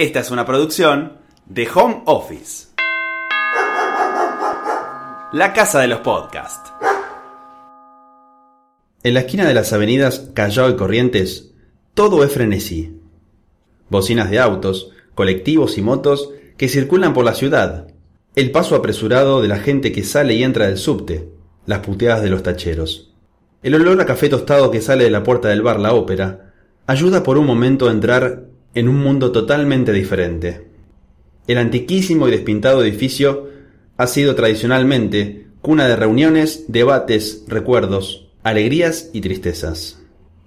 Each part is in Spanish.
Esta es una producción de Home Office. La casa de los podcasts. En la esquina de las avenidas Callao y Corrientes, todo es frenesí. Bocinas de autos, colectivos y motos que circulan por la ciudad, el paso apresurado de la gente que sale y entra del subte, las puteadas de los tacheros. El olor a café tostado que sale de la puerta del bar La Ópera ayuda por un momento a entrar en un mundo totalmente diferente. El antiquísimo y despintado edificio ha sido tradicionalmente cuna de reuniones, debates, recuerdos, alegrías y tristezas.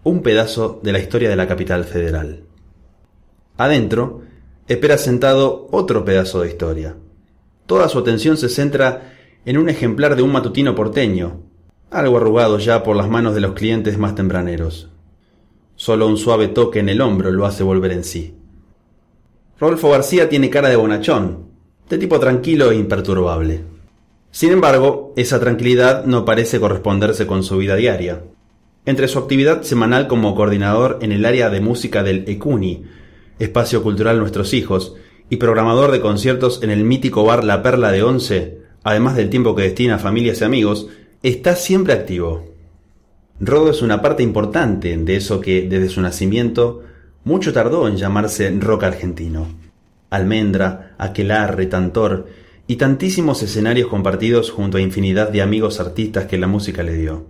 Un pedazo de la historia de la capital federal. Adentro, espera sentado otro pedazo de historia. Toda su atención se centra en un ejemplar de un matutino porteño, algo arrugado ya por las manos de los clientes más tempraneros. Solo un suave toque en el hombro lo hace volver en sí. Rodolfo García tiene cara de bonachón, de tipo tranquilo e imperturbable. Sin embargo, esa tranquilidad no parece corresponderse con su vida diaria. Entre su actividad semanal como coordinador en el área de música del ECUNI, Espacio Cultural Nuestros Hijos, y programador de conciertos en el mítico bar La Perla de Once, además del tiempo que destina a familias y amigos, está siempre activo. Rodo es una parte importante de eso que, desde su nacimiento, mucho tardó en llamarse rock argentino. Almendra, Aquelarre, Tantor y tantísimos escenarios compartidos junto a infinidad de amigos artistas que la música le dio.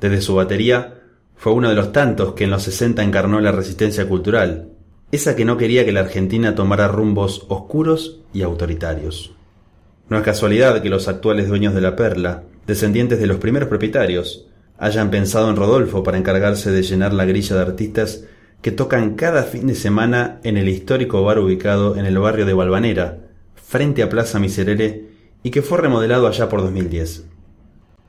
Desde su batería, fue uno de los tantos que en los 60 encarnó la resistencia cultural, esa que no quería que la Argentina tomara rumbos oscuros y autoritarios. No es casualidad que los actuales dueños de la perla, descendientes de los primeros propietarios, hayan pensado en Rodolfo para encargarse de llenar la grilla de artistas que tocan cada fin de semana en el histórico bar ubicado en el barrio de Balvanera, frente a Plaza Miserere, y que fue remodelado allá por 2010.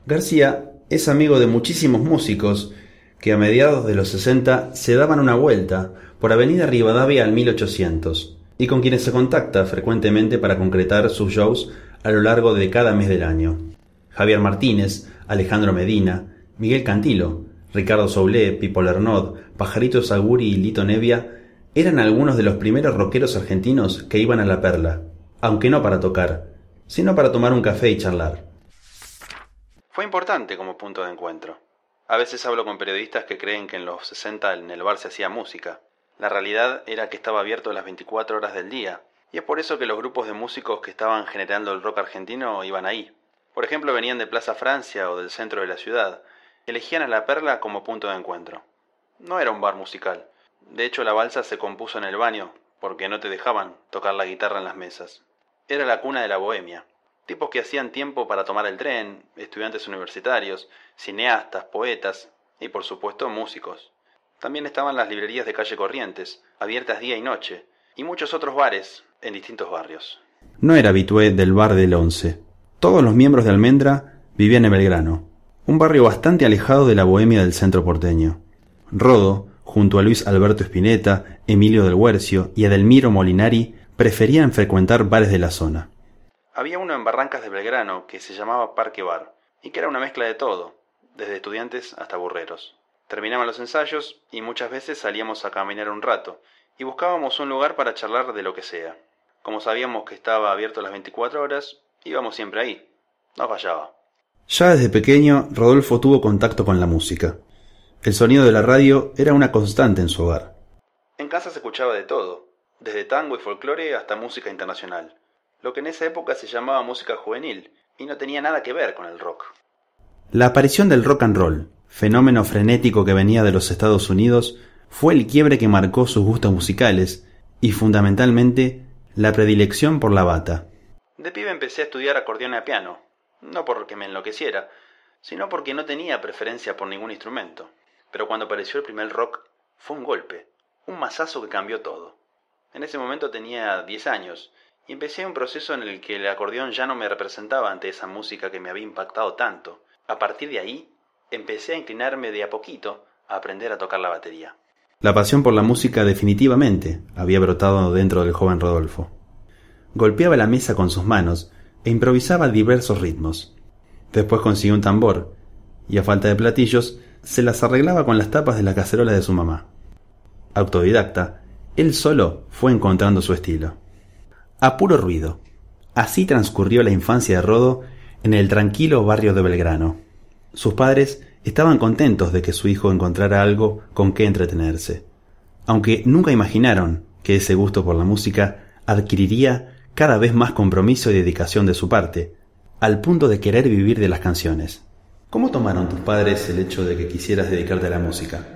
García es amigo de muchísimos músicos que a mediados de los 60 se daban una vuelta por Avenida Rivadavia al 1800, y con quienes se contacta frecuentemente para concretar sus shows a lo largo de cada mes del año. Javier Martínez, Alejandro Medina, Miguel Cantilo, Ricardo Soulé, Pipo Lernod, Pajarito Saguri y Lito Nevia eran algunos de los primeros rockeros argentinos que iban a La Perla, aunque no para tocar, sino para tomar un café y charlar. Fue importante como punto de encuentro. A veces hablo con periodistas que creen que en los 60 en el bar se hacía música. La realidad era que estaba abierto las 24 horas del día, y es por eso que los grupos de músicos que estaban generando el rock argentino iban ahí. Por ejemplo, venían de Plaza Francia o del centro de la ciudad, elegían a La Perla como punto de encuentro. No era un bar musical. De hecho, la balsa se compuso en el baño, porque no te dejaban tocar la guitarra en las mesas. Era la cuna de la bohemia. Tipos que hacían tiempo para tomar el tren, estudiantes universitarios, cineastas, poetas y por supuesto músicos. También estaban las librerías de calle Corrientes, abiertas día y noche, y muchos otros bares en distintos barrios. No era habitué del bar del Once. Todos los miembros de Almendra vivían en Belgrano, un barrio bastante alejado de la bohemia del centro porteño. Rodo, junto a Luis Alberto Spinetta, Emilio del Huercio y Edelmiro Molinari, preferían frecuentar bares de la zona. Había uno en Barrancas de Belgrano que se llamaba Parque Bar, y que era una mezcla de todo, desde estudiantes hasta burreros. Terminaban los ensayos y muchas veces salíamos a caminar un rato, y buscábamos un lugar para charlar de lo que sea. Como sabíamos que estaba abierto las 24 horas, íbamos siempre ahí. No fallaba. Ya desde pequeño, Rodolfo tuvo contacto con la música. El sonido de la radio era una constante en su hogar. En casa se escuchaba de todo, desde tango y folclore hasta música internacional, lo que en esa época se llamaba música juvenil y no tenía nada que ver con el rock. La aparición del rock and roll, fenómeno frenético que venía de los Estados Unidos, fue el quiebre que marcó sus gustos musicales y fundamentalmente la predilección por la bata. De pibe empecé a estudiar acordeón a piano, no porque me enloqueciera, sino porque no tenía preferencia por ningún instrumento. Pero cuando apareció el primer rock, fue un golpe, un mazazo que cambió todo. En ese momento tenía 10 años y empecé un proceso en el que el acordeón ya no me representaba ante esa música que me había impactado tanto. A partir de ahí, empecé a inclinarme de a poquito a aprender a tocar la batería. La pasión por la música definitivamente había brotado dentro del joven Rodolfo. Golpeaba la mesa con sus manos e improvisaba diversos ritmos. Después consiguió un tambor, y a falta de platillos, se las arreglaba con las tapas de la cacerola de su mamá. Autodidacta, Él solo fue encontrando su estilo. A puro ruido. Así transcurrió la infancia de Rodo en el tranquilo barrio de Belgrano. Sus padres estaban contentos de que su hijo encontrara algo con qué entretenerse, aunque nunca imaginaron que ese gusto por la música adquiriría cada vez más compromiso y dedicación de su parte, al punto de querer vivir de las canciones. ¿Cómo tomaron tus padres el hecho de que quisieras dedicarte a la música?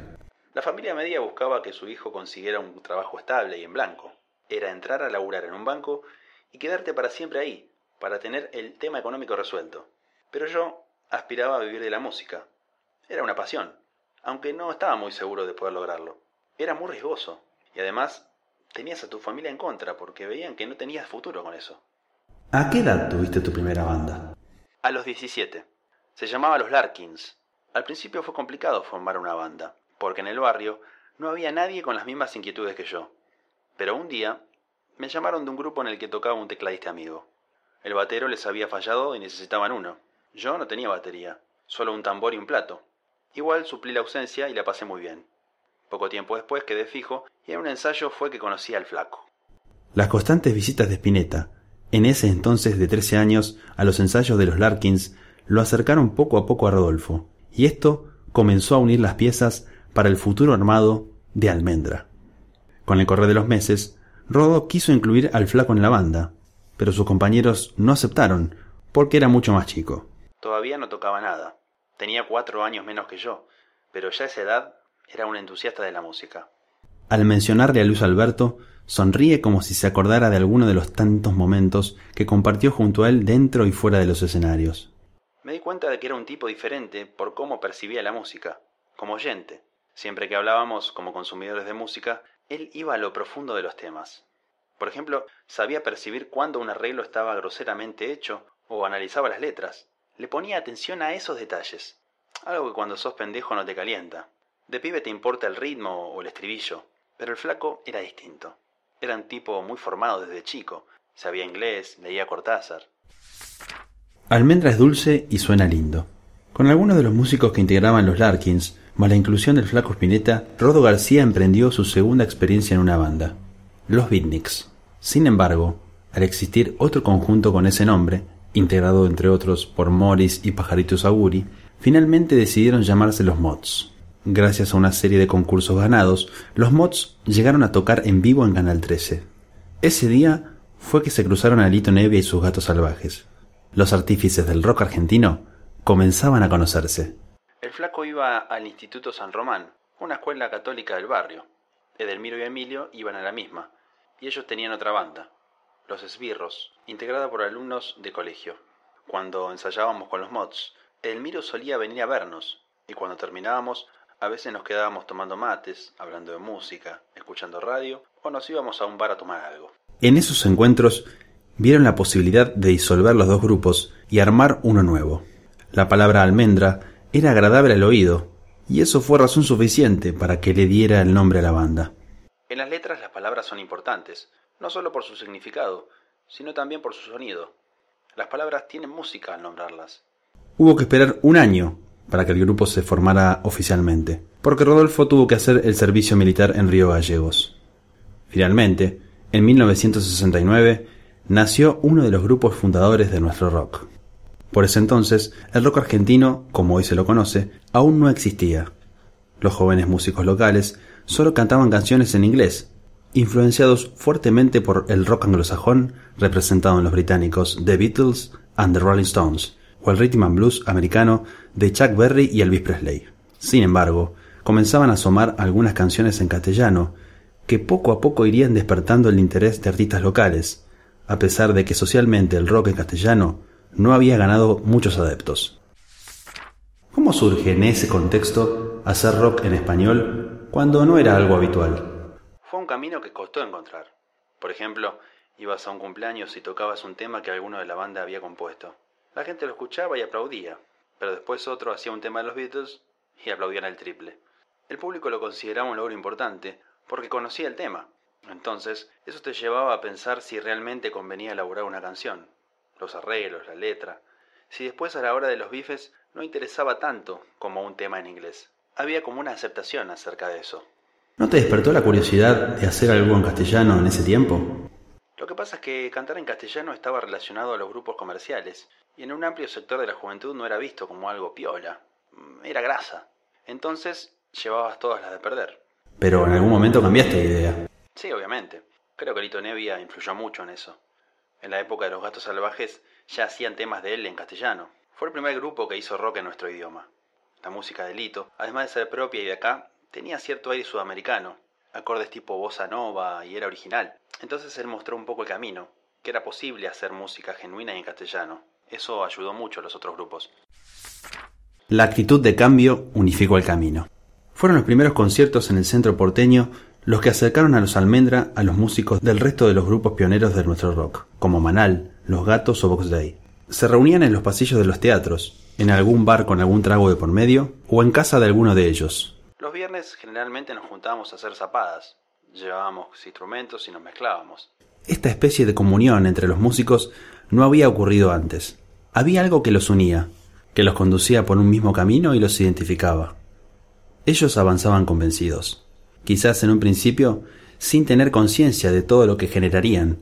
La familia media buscaba que su hijo consiguiera un trabajo estable y en blanco. Era entrar a laburar en un banco y quedarte para siempre ahí, para tener el tema económico resuelto. Pero yo aspiraba a vivir de la música. Era una pasión, aunque no estaba muy seguro de poder lograrlo. Era muy riesgoso, y además tenías a tu familia en contra porque veían que no tenías futuro con eso. ¿A qué edad tuviste tu primera banda? A los 17. Se llamaba Los Larkins. Al principio fue complicado formar una banda, porque en el barrio no había nadie con las mismas inquietudes que yo. Pero un día me llamaron de un grupo en el que tocaba un tecladista amigo. El batero les había fallado y necesitaban uno. Yo no tenía batería, solo un tambor y un plato. Igual suplí la ausencia y la pasé muy bien. Poco tiempo después quedé fijo y en un ensayo fue que conocí al flaco. Las constantes visitas de Spinetta, en ese entonces de 13 años, a los ensayos de los Larkins, lo acercaron poco a poco a Rodolfo, y esto comenzó a unir las piezas para el futuro armado de Almendra. Con el correr de los meses, Rodo quiso incluir al flaco en la banda, pero sus compañeros no aceptaron, porque era mucho más chico. Todavía no tocaba nada. Tenía cuatro años menos que yo, pero ya a esa edad era un entusiasta de la música. Al mencionarle a Luis Alberto, sonríe como si se acordara de alguno de los tantos momentos que compartió junto a él dentro y fuera de los escenarios. Me di cuenta de que era un tipo diferente por cómo percibía la música, como oyente. Siempre que hablábamos como consumidores de música, él iba a lo profundo de los temas. Por ejemplo, sabía percibir cuándo un arreglo estaba groseramente hecho o analizaba las letras. Le ponía atención a esos detalles. Algo que cuando sos pendejo no te calienta. De pibe te importa el ritmo o el estribillo, pero el flaco era distinto. Era un tipo muy formado desde chico. Sabía inglés, leía Cortázar. Almendra es dulce y suena lindo. Con algunos de los músicos que integraban los Larkins, más la inclusión del flaco Spinetta, Rodo García emprendió su segunda experiencia en una banda, los Beatniks. Sin embargo, al existir otro conjunto con ese nombre, integrado entre otros por Morris y Pajarito Saguri, finalmente decidieron llamarse los Mods. Gracias a una serie de concursos ganados, los Mods llegaron a tocar en vivo en Canal 13. Ese día fue que se cruzaron a Lito Nevia y sus gatos salvajes. Los artífices del rock argentino comenzaban a conocerse. El flaco iba al Instituto San Román, una escuela católica del barrio. Edelmiro y Emilio iban a la misma, y ellos tenían otra banda, Los Esbirros, integrada por alumnos de colegio. Cuando ensayábamos con los mods, Edelmiro solía venir a vernos, y cuando terminábamos, a veces nos quedábamos tomando mates, hablando de música, escuchando radio, o nos íbamos a un bar a tomar algo. En esos encuentros vieron la posibilidad de disolver los dos grupos y armar uno nuevo. La palabra almendra era agradable al oído, y eso fue razón suficiente para que le diera el nombre a la banda. En las letras las palabras son importantes, no solo por su significado, sino también por su sonido. Las palabras tienen música al nombrarlas. Hubo que esperar un año para que el grupo se formara oficialmente, porque Rodolfo tuvo que hacer el servicio militar en Río Gallegos. Finalmente, en 1969, nació uno de los grupos fundadores de nuestro rock. Por ese entonces, el rock argentino, como hoy se lo conoce, aún no existía. Los jóvenes músicos locales solo cantaban canciones en inglés, influenciados fuertemente por el rock anglosajón representado en los británicos The Beatles and the Rolling Stones, o el rhythm and blues americano de Chuck Berry y Elvis Presley. Sin embargo, comenzaban a asomar algunas canciones en castellano que poco a poco irían despertando el interés de artistas locales, a pesar de que socialmente el rock en castellano no había ganado muchos adeptos. ¿Cómo surge en ese contexto hacer rock en español cuando no era algo habitual? Fue un camino que costó encontrar. Por ejemplo, ibas a un cumpleaños y tocabas un tema que alguno de la banda había compuesto. La gente lo escuchaba y aplaudía, pero después otro hacía un tema de los Beatles y aplaudían el triple. El público lo consideraba un logro importante porque conocía el tema. Entonces, eso te llevaba a pensar si realmente convenía elaborar una canción, los arreglos, la letra, si después a la hora de los bifes no interesaba tanto como un tema en inglés. Había como una aceptación acerca de eso. ¿No te despertó la curiosidad de hacer algo en castellano en ese tiempo? Lo que pasa es que cantar en castellano estaba relacionado a los grupos comerciales y en un amplio sector de la juventud no era visto como algo piola, era grasa. Entonces llevabas todas las de perder. Pero en algún momento cambiaste de idea. Sí, obviamente. Creo que Lito Nevia influyó mucho en eso. En la época de los gatos salvajes ya hacían temas de él en castellano. Fue el primer grupo que hizo rock en nuestro idioma. La música de Lito, además de ser propia y de acá, tenía cierto aire sudamericano, acordes tipo bossa nova y era original. Entonces él mostró un poco el camino, que era posible hacer música genuina en castellano. Eso ayudó mucho a los otros grupos. La actitud de cambio unificó el camino. Fueron los primeros conciertos en el centro porteño los que acercaron a los Almendra a los músicos del resto de los grupos pioneros de nuestro rock, como Manal, Los Gatos o Box Day. Se reunían en los pasillos de los teatros, en algún bar con algún trago de por medio, o en casa de alguno de ellos. Los viernes generalmente nos juntábamos a hacer zapadas, llevábamos instrumentos y nos mezclábamos. Esta especie de comunión entre los músicos no había ocurrido antes. Había algo que los unía, que los conducía por un mismo camino y los identificaba. Ellos avanzaban convencidos quizás en un principio sin tener conciencia de todo lo que generarían,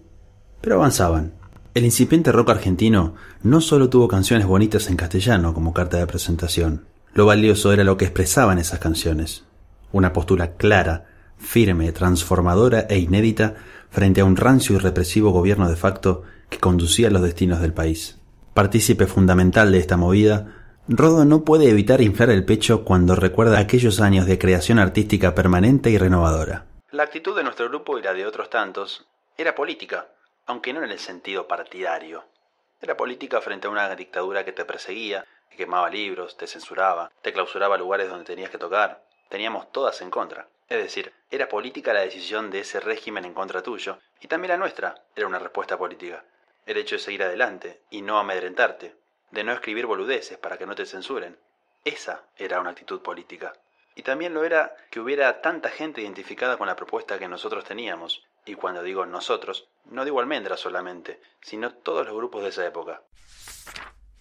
pero avanzaban. El incipiente rock argentino no solo tuvo canciones bonitas en castellano como carta de presentación, lo valioso era lo que expresaban esas canciones, una postura clara, firme, transformadora e inédita frente a un rancio y represivo gobierno de facto que conducía los destinos del país. Partícipe fundamental de esta movida, Rodo no puede evitar inflar el pecho cuando recuerda aquellos años de creación artística permanente y renovadora. La actitud de nuestro grupo y la de otros tantos era política, aunque no en el sentido partidario. Era política frente a una dictadura que te perseguía, que quemaba libros, te censuraba, te clausuraba lugares donde tenías que tocar. Teníamos todas en contra. Es decir, era política la decisión de ese régimen en contra tuyo, y también la nuestra era una respuesta política. El hecho de seguir adelante y no amedrentarte, de no escribir boludeces para que no te censuren. Esa era una actitud política. Y también lo era que hubiera tanta gente identificada con la propuesta que nosotros teníamos. Y cuando digo nosotros, no digo almendra solamente, sino todos los grupos de esa época.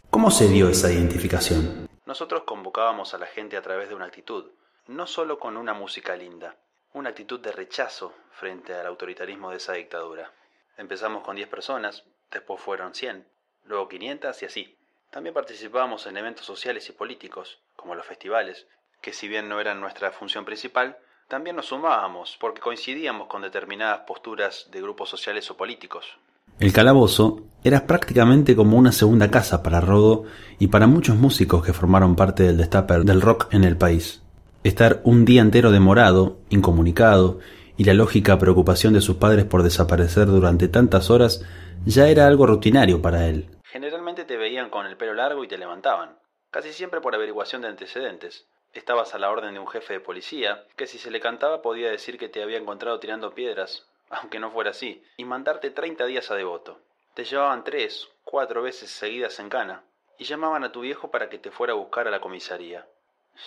¿Cómo se dio esa identificación? Nosotros convocábamos a la gente a través de una actitud, no solo con una música linda, una actitud de rechazo frente al autoritarismo de esa dictadura. Empezamos con 10 personas, después fueron 100, luego 500 y así. También participábamos en eventos sociales y políticos, como los festivales, que si bien no eran nuestra función principal, también nos sumábamos porque coincidíamos con determinadas posturas de grupos sociales o políticos. El calabozo era prácticamente como una segunda casa para Rodo y para muchos músicos que formaron parte del destape del rock en el país. Estar un día entero demorado, incomunicado, y la lógica preocupación de sus padres por desaparecer durante tantas horas ya era algo rutinario para él. Generalmente te veían con el pelo largo y te levantaban, casi siempre por averiguación de antecedentes. Estabas a la orden de un jefe de policía, que si se le cantaba podía decir que te había encontrado tirando piedras, aunque no fuera así, y mandarte 30 días a devoto. Te llevaban tres, cuatro veces seguidas en cana, y llamaban a tu viejo para que te fuera a buscar a la comisaría.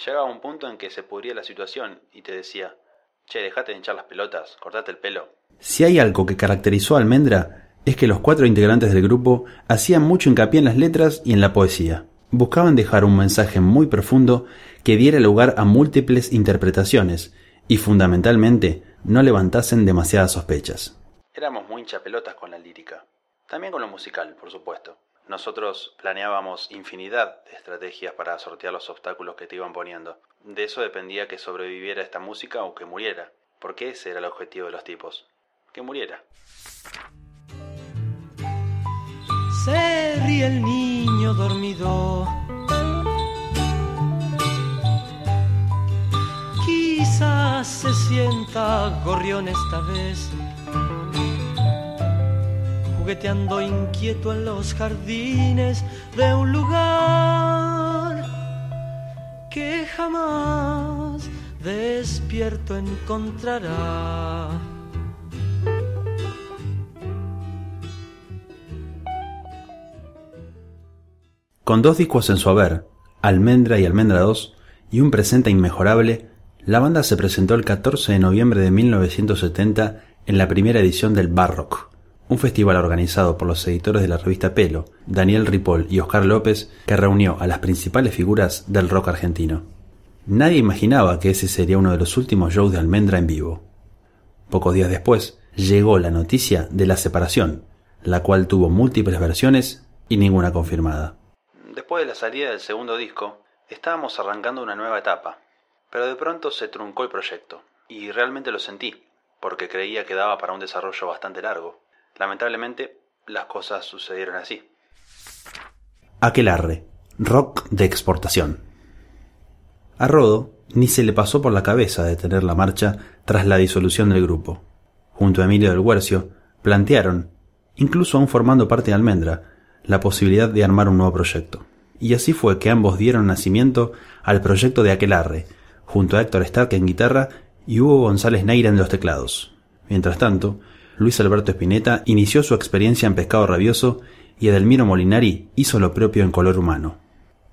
Llegaba un punto en que se pudría la situación y te decía, che, dejate de hinchar las pelotas, cortate el pelo. Si hay algo que caracterizó a Almendra es que los cuatro integrantes del grupo hacían mucho hincapié en las letras y en la poesía. Buscaban dejar un mensaje muy profundo que diera lugar a múltiples interpretaciones y fundamentalmente no levantasen demasiadas sospechas. Éramos muy hinchapelotas con la lírica, también con lo musical, por supuesto. Nosotros planeábamos infinidad de estrategias para sortear los obstáculos que te iban poniendo. De eso dependía que sobreviviera esta música o que muriera, porque ese era el objetivo de los tipos, que muriera. se el niño dormido. Quizás se sienta gorrión esta vez, jugueteando inquieto en los jardines de un lugar que jamás despierto encontrará. Con dos discos en su haber, Almendra y Almendra 2, y un presente inmejorable, la banda se presentó el 14 de noviembre de 1970 en la primera edición del Barrock, un festival organizado por los editores de la revista Pelo, Daniel Ripoll y Oscar López, que reunió a las principales figuras del rock argentino. nadie imaginaba que ese sería uno de los últimos shows de Almendra en vivo. Pocos días después llegó la noticia de la separación, la cual tuvo múltiples versiones y ninguna confirmada. Después de la salida del segundo disco, estábamos arrancando una nueva etapa, pero de pronto se truncó el proyecto, y realmente lo sentí, porque creía que daba para un desarrollo bastante largo. Lamentablemente, las cosas sucedieron así. Aquelarre, rock de exportación. A Rodo ni se le pasó por la cabeza detener la marcha tras la disolución del grupo. Junto a Emilio del Huercio, plantearon, incluso aún formando parte de Almendra, la posibilidad de armar un nuevo proyecto. Y así fue que ambos dieron nacimiento al proyecto de Aquelarre, junto a Héctor Stark en guitarra y Hugo González Neira en los teclados. Mientras tanto, Luis Alberto Espineta inició su experiencia en Pescado Rabioso y Edelmiro Molinari hizo lo propio en Color Humano.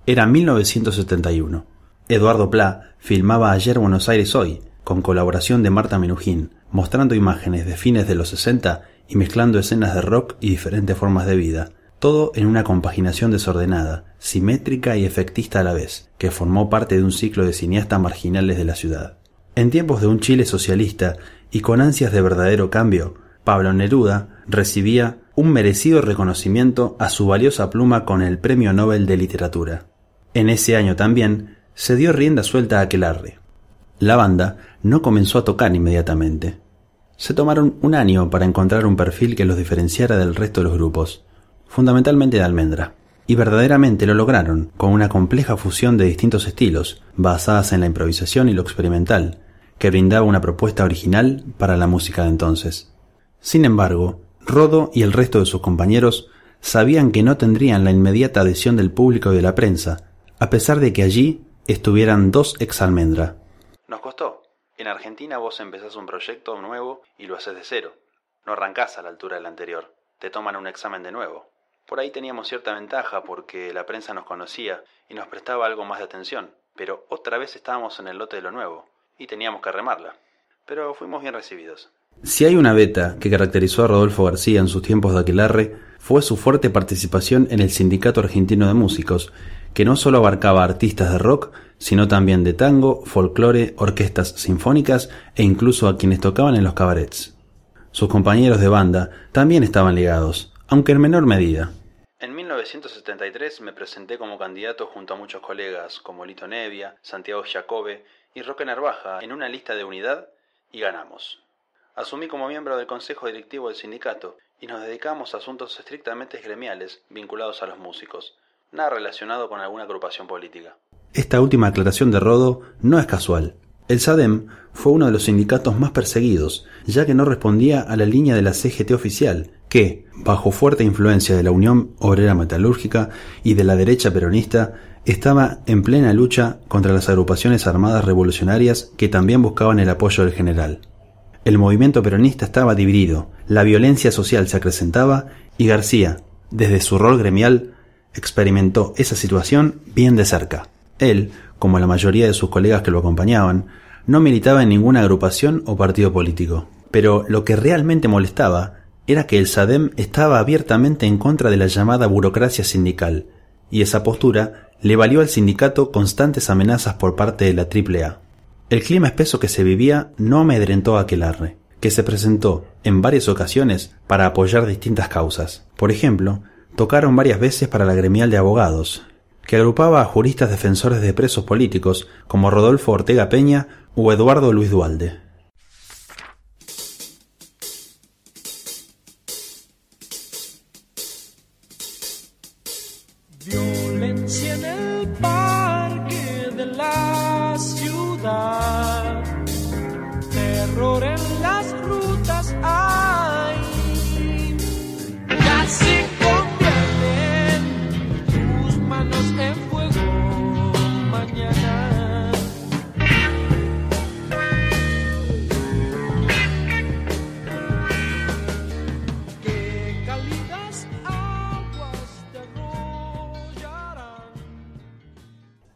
Era 1971. Eduardo Pla filmaba Ayer Buenos Aires Hoy, con colaboración de Marta Menujín, mostrando imágenes de fines de los 60 y mezclando escenas de rock y diferentes formas de vida, todo en una compaginación desordenada, simétrica y efectista a la vez, que formó parte de un ciclo de cineastas marginales de la ciudad. En tiempos de un Chile socialista y con ansias de verdadero cambio, Pablo Neruda recibía un merecido reconocimiento a su valiosa pluma con el Premio Nobel de Literatura. En ese año también se dio rienda suelta a Aquelarre. La banda no comenzó a tocar inmediatamente. Se tomaron un año para encontrar un perfil que los diferenciara del resto de los grupos, fundamentalmente de almendra. Y verdaderamente lo lograron, con una compleja fusión de distintos estilos, basadas en la improvisación y lo experimental, que brindaba una propuesta original para la música de entonces. Sin embargo, Rodo y el resto de sus compañeros sabían que no tendrían la inmediata adhesión del público y de la prensa, a pesar de que allí estuvieran dos ex almendra. Nos costó. En Argentina vos empezás un proyecto nuevo y lo haces de cero. No arrancás a la altura del anterior. Te toman un examen de nuevo. Por ahí teníamos cierta ventaja porque la prensa nos conocía y nos prestaba algo más de atención, pero otra vez estábamos en el lote de lo nuevo y teníamos que remarla. Pero fuimos bien recibidos. Si hay una beta que caracterizó a Rodolfo García en sus tiempos de aquelarre, fue su fuerte participación en el Sindicato Argentino de Músicos, que no solo abarcaba artistas de rock, sino también de tango, folclore, orquestas sinfónicas e incluso a quienes tocaban en los cabarets. Sus compañeros de banda también estaban ligados, aunque en menor medida. En 1973 me presenté como candidato junto a muchos colegas como Lito Nevia, Santiago Jacobe y Roque Narvaja en una lista de unidad y ganamos. Asumí como miembro del consejo directivo del sindicato y nos dedicamos a asuntos estrictamente gremiales vinculados a los músicos, nada relacionado con alguna agrupación política. Esta última aclaración de Rodo no es casual. El SADEM fue uno de los sindicatos más perseguidos, ya que no respondía a la línea de la CGT oficial, que, bajo fuerte influencia de la Unión Obrera Metalúrgica y de la derecha peronista, estaba en plena lucha contra las agrupaciones armadas revolucionarias que también buscaban el apoyo del general. El movimiento peronista estaba dividido, la violencia social se acrecentaba y García, desde su rol gremial, experimentó esa situación bien de cerca. Él, como la mayoría de sus colegas que lo acompañaban, no militaba en ninguna agrupación o partido político. Pero lo que realmente molestaba era que el SADEM estaba abiertamente en contra de la llamada burocracia sindical, y esa postura le valió al sindicato constantes amenazas por parte de la AAA. El clima espeso que se vivía no amedrentó a Aquelarre, que se presentó en varias ocasiones para apoyar distintas causas. Por ejemplo, tocaron varias veces para la gremial de abogados, que agrupaba a juristas defensores de presos políticos como Rodolfo Ortega Peña o Eduardo Luis Dualde.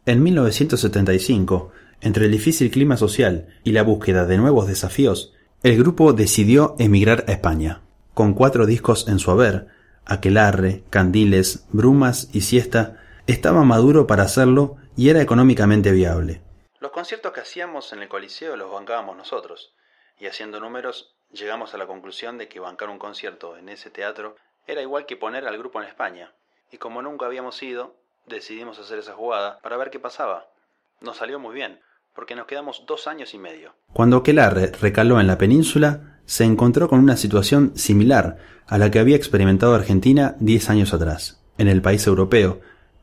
En 1975, entre el difícil clima social y la búsqueda de nuevos desafíos, el grupo decidió emigrar a España. Con cuatro discos en su haber, Aquelarre, Candiles, Brumas y Siesta, estaba maduro para hacerlo y era económicamente viable. Los conciertos que hacíamos en el Coliseo los bancábamos nosotros, y haciendo números llegamos a la conclusión de que bancar un concierto en ese teatro era igual que poner al grupo en España, y como nunca habíamos ido, decidimos hacer esa jugada para ver qué pasaba. Nos salió muy bien, porque nos quedamos dos años y medio. Cuando Aquelarre recaló en la península, se encontró con una situación similar a la que había experimentado Argentina diez años atrás. En el país europeo,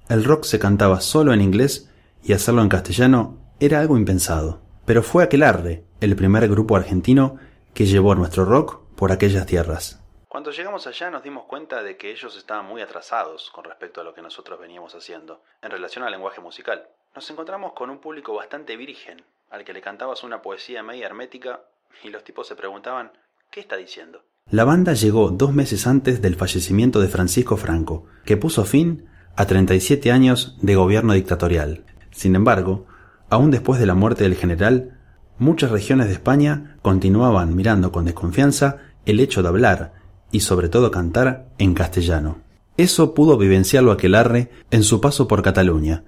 el rock se cantaba solo en inglés y hacerlo en castellano era algo impensado. Pero fue Aquelarre, el primer grupo argentino que llevó nuestro rock por aquellas tierras. Cuando llegamos allá nos dimos cuenta de que ellos estaban muy atrasados con respecto a lo que nosotros veníamos haciendo, en relación al lenguaje musical. Nos encontramos con un público bastante virgen, al que le cantabas una poesía media hermética y los tipos se preguntaban, ¿qué está diciendo? La banda llegó dos meses antes del fallecimiento de Francisco Franco, que puso fin a 37 años de gobierno dictatorial. Sin embargo, aún después de la muerte del general, muchas regiones de España continuaban mirando con desconfianza el hecho de hablar y sobre todo cantar en castellano. Eso pudo vivenciarlo Aquelarre en su paso por Cataluña,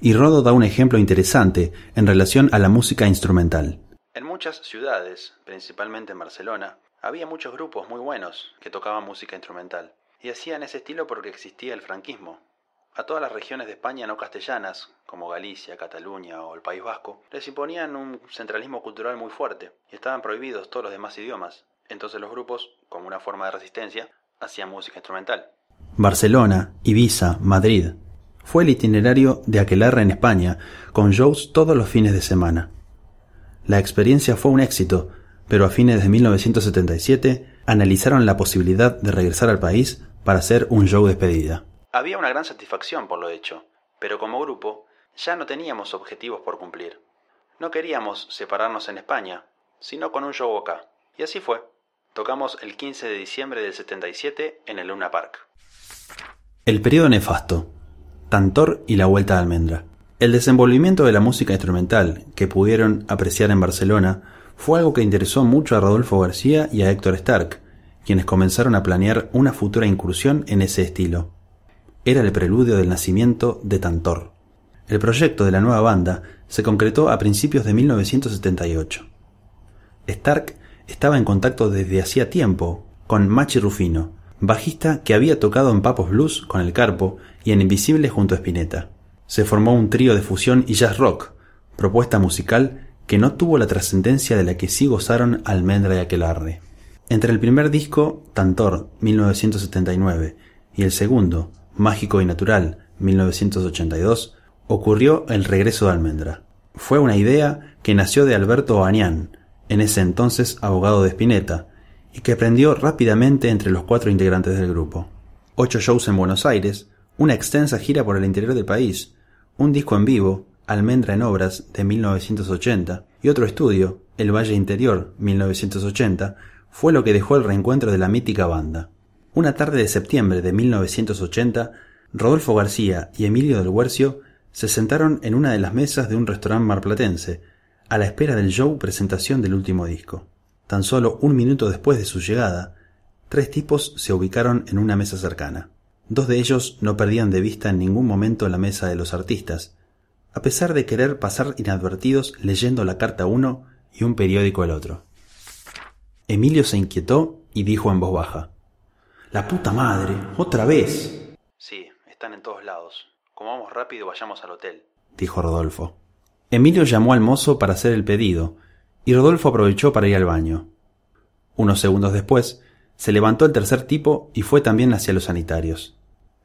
y Rodo da un ejemplo interesante en relación a la música instrumental. En muchas ciudades, principalmente en Barcelona, había muchos grupos muy buenos que tocaban música instrumental, y hacían ese estilo porque existía el franquismo. A todas las regiones de España no castellanas, como Galicia, Cataluña o el País Vasco, les imponían un centralismo cultural muy fuerte, y estaban prohibidos todos los demás idiomas, entonces los grupos, como una forma de resistencia, hacían música instrumental. Barcelona, Ibiza, Madrid. Fue el itinerario de Aquelarre en España, con shows todos los fines de semana. La experiencia fue un éxito, pero a fines de 1977 analizaron la posibilidad de regresar al país para hacer un show de despedida. Había una gran satisfacción por lo hecho, pero como grupo ya no teníamos objetivos por cumplir. No queríamos separarnos en España, sino con un show acá. Y así fue. Tocamos el 15 de diciembre del 77 en el Luna Park. El periodo nefasto. Tantor y la vuelta de almendra. El desenvolvimiento de la música instrumental que pudieron apreciar en Barcelona fue algo que interesó mucho a Rodolfo García y a Héctor Stark, quienes comenzaron a planear una futura incursión en ese estilo. Era el preludio del nacimiento de Tantor. El proyecto de la nueva banda se concretó a principios de 1978. Stark estaba en contacto desde hacía tiempo con Machi Rufino, bajista que había tocado en Papos Blues con el Carpo y en Invisible junto a Spinetta. Se formó un trío de fusión y jazz rock, propuesta musical que no tuvo la trascendencia de la que sí gozaron Almendra y Aquelarre. Entre el primer disco, Tantor, 1979, y el segundo, Mágico y Natural, 1982, ocurrió el regreso de Almendra. Fue una idea que nació de Alberto en ese entonces abogado de Spinetta, y que aprendió rápidamente entre los cuatro integrantes del grupo. Ocho shows en Buenos Aires, una extensa gira por el interior del país, un disco en vivo, Almendra en Obras, de 1980, y otro estudio, El Valle Interior, 1980, fue lo que dejó el reencuentro de la mítica banda. Una tarde de septiembre de 1980, Rodolfo García y Emilio del Huercio se sentaron en una de las mesas de un restaurante marplatense, a la espera del show presentación del último disco. Tan solo un minuto después de su llegada, tres tipos se ubicaron en una mesa cercana. Dos de ellos no perdían de vista en ningún momento la mesa de los artistas, a pesar de querer pasar inadvertidos leyendo la carta uno y un periódico el otro. Emilio se inquietó y dijo en voz baja La puta madre, otra vez. Sí, están en todos lados. Como vamos rápido, vayamos al hotel, dijo Rodolfo. Emilio llamó al mozo para hacer el pedido, y Rodolfo aprovechó para ir al baño. Unos segundos después, se levantó el tercer tipo y fue también hacia los sanitarios.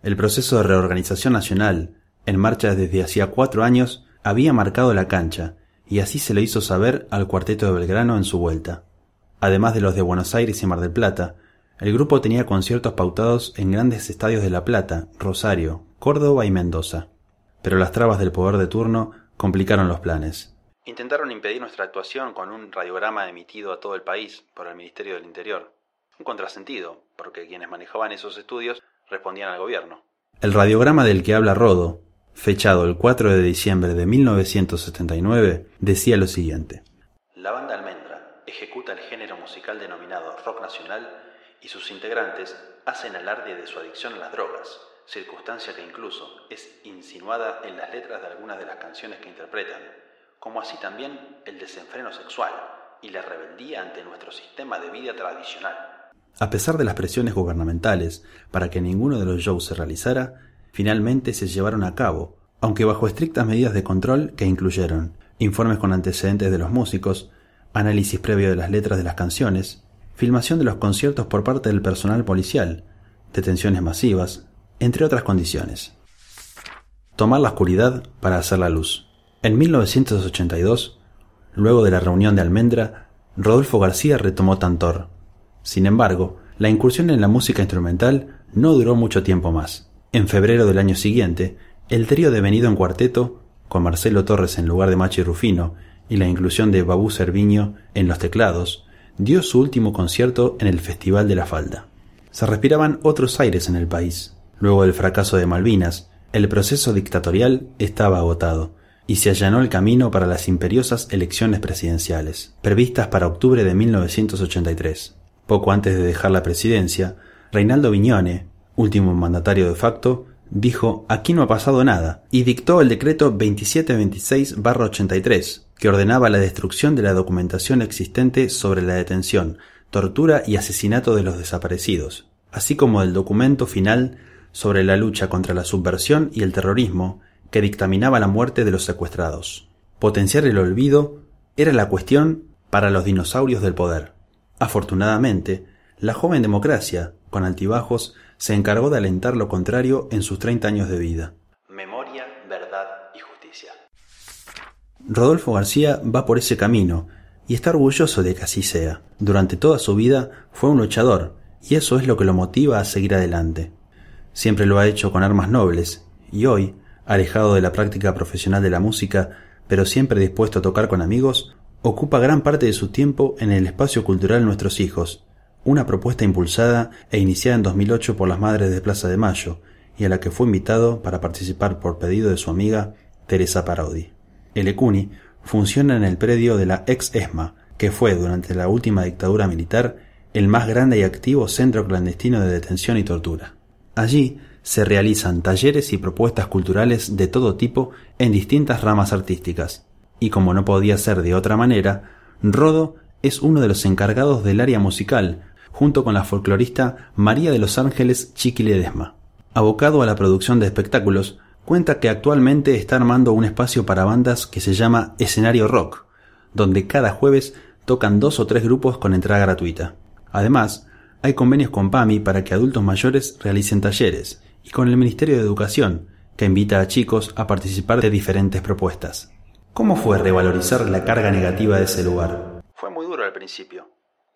El proceso de reorganización nacional, en marcha desde hacía cuatro años, había marcado la cancha, y así se lo hizo saber al cuarteto de Belgrano en su vuelta. Además de los de Buenos Aires y Mar del Plata, el grupo tenía conciertos pautados en grandes estadios de La Plata, Rosario, Córdoba y Mendoza. Pero las trabas del poder de turno complicaron los planes. Intentaron impedir nuestra actuación con un radiograma emitido a todo el país por el Ministerio del Interior. Un contrasentido, porque quienes manejaban esos estudios respondían al gobierno. El radiograma del que habla Rodo, fechado el 4 de diciembre de 1979, decía lo siguiente. La banda Almendra ejecuta el género musical denominado rock nacional y sus integrantes hacen alarde de su adicción a las drogas, circunstancia que incluso es insinuada en las letras de algunas de las canciones que interpretan, como así también el desenfreno sexual y la rebeldía ante nuestro sistema de vida tradicional. A pesar de las presiones gubernamentales para que ninguno de los shows se realizara, finalmente se llevaron a cabo, aunque bajo estrictas medidas de control que incluyeron informes con antecedentes de los músicos, análisis previo de las letras de las canciones, filmación de los conciertos por parte del personal policial, detenciones masivas, entre otras condiciones. Tomar la oscuridad para hacer la luz. En 1982, luego de la reunión de Almendra, Rodolfo García retomó Tantor. Sin embargo, la incursión en la música instrumental no duró mucho tiempo más. En febrero del año siguiente, el trío devenido en cuarteto, con Marcelo Torres en lugar de Machi Rufino y la inclusión de Babú Cerviño en los teclados, dio su último concierto en el Festival de la Falda. Se respiraban otros aires en el país. Luego del fracaso de Malvinas, el proceso dictatorial estaba agotado y se allanó el camino para las imperiosas elecciones presidenciales, previstas para octubre de 1983. Poco antes de dejar la presidencia, Reinaldo Viñone, último mandatario de facto, dijo aquí no ha pasado nada y dictó el decreto 2726-83, que ordenaba la destrucción de la documentación existente sobre la detención, tortura y asesinato de los desaparecidos, así como el documento final sobre la lucha contra la subversión y el terrorismo que dictaminaba la muerte de los secuestrados. Potenciar el olvido era la cuestión para los dinosaurios del poder. Afortunadamente, la joven democracia, con altibajos, se encargó de alentar lo contrario en sus 30 años de vida. Memoria, verdad y justicia. Rodolfo García va por ese camino y está orgulloso de que así sea. Durante toda su vida fue un luchador y eso es lo que lo motiva a seguir adelante. Siempre lo ha hecho con armas nobles y hoy, alejado de la práctica profesional de la música, pero siempre dispuesto a tocar con amigos, ocupa gran parte de su tiempo en el espacio cultural Nuestros Hijos, una propuesta impulsada e iniciada en 2008 por las Madres de Plaza de Mayo y a la que fue invitado para participar por pedido de su amiga Teresa Parodi. El ECUNI funciona en el predio de la ex ESMA, que fue durante la última dictadura militar el más grande y activo centro clandestino de detención y tortura. Allí se realizan talleres y propuestas culturales de todo tipo en distintas ramas artísticas, y como no podía ser de otra manera, Rodo es uno de los encargados del área musical, junto con la folclorista María de los Ángeles Chiqui Ledesma. Abocado a la producción de espectáculos, cuenta que actualmente está armando un espacio para bandas que se llama Escenario Rock, donde cada jueves tocan dos o tres grupos con entrada gratuita. Además, hay convenios con PAMI para que adultos mayores realicen talleres y con el Ministerio de Educación, que invita a chicos a participar de diferentes propuestas. ¿Cómo fue revalorizar la carga negativa de ese lugar? Fue muy duro al principio.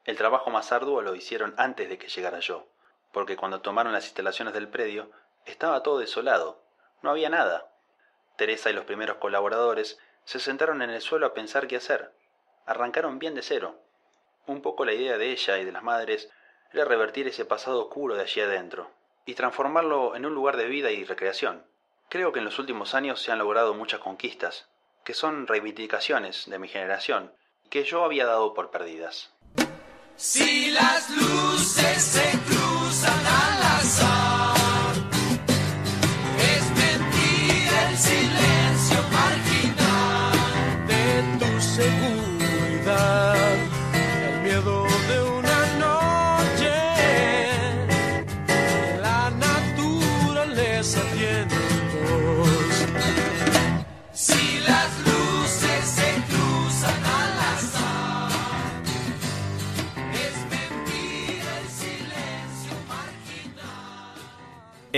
El trabajo más arduo lo hicieron antes de que llegara yo, porque cuando tomaron las instalaciones del predio estaba todo desolado, no había nada. Teresa y los primeros colaboradores se sentaron en el suelo a pensar qué hacer. Arrancaron bien de cero. Un poco la idea de ella y de las madres era revertir ese pasado oscuro de allí adentro y transformarlo en un lugar de vida y recreación. Creo que en los últimos años se han logrado muchas conquistas, que son reivindicaciones de mi generación, que yo había dado por perdidas. Si las luces se cruzan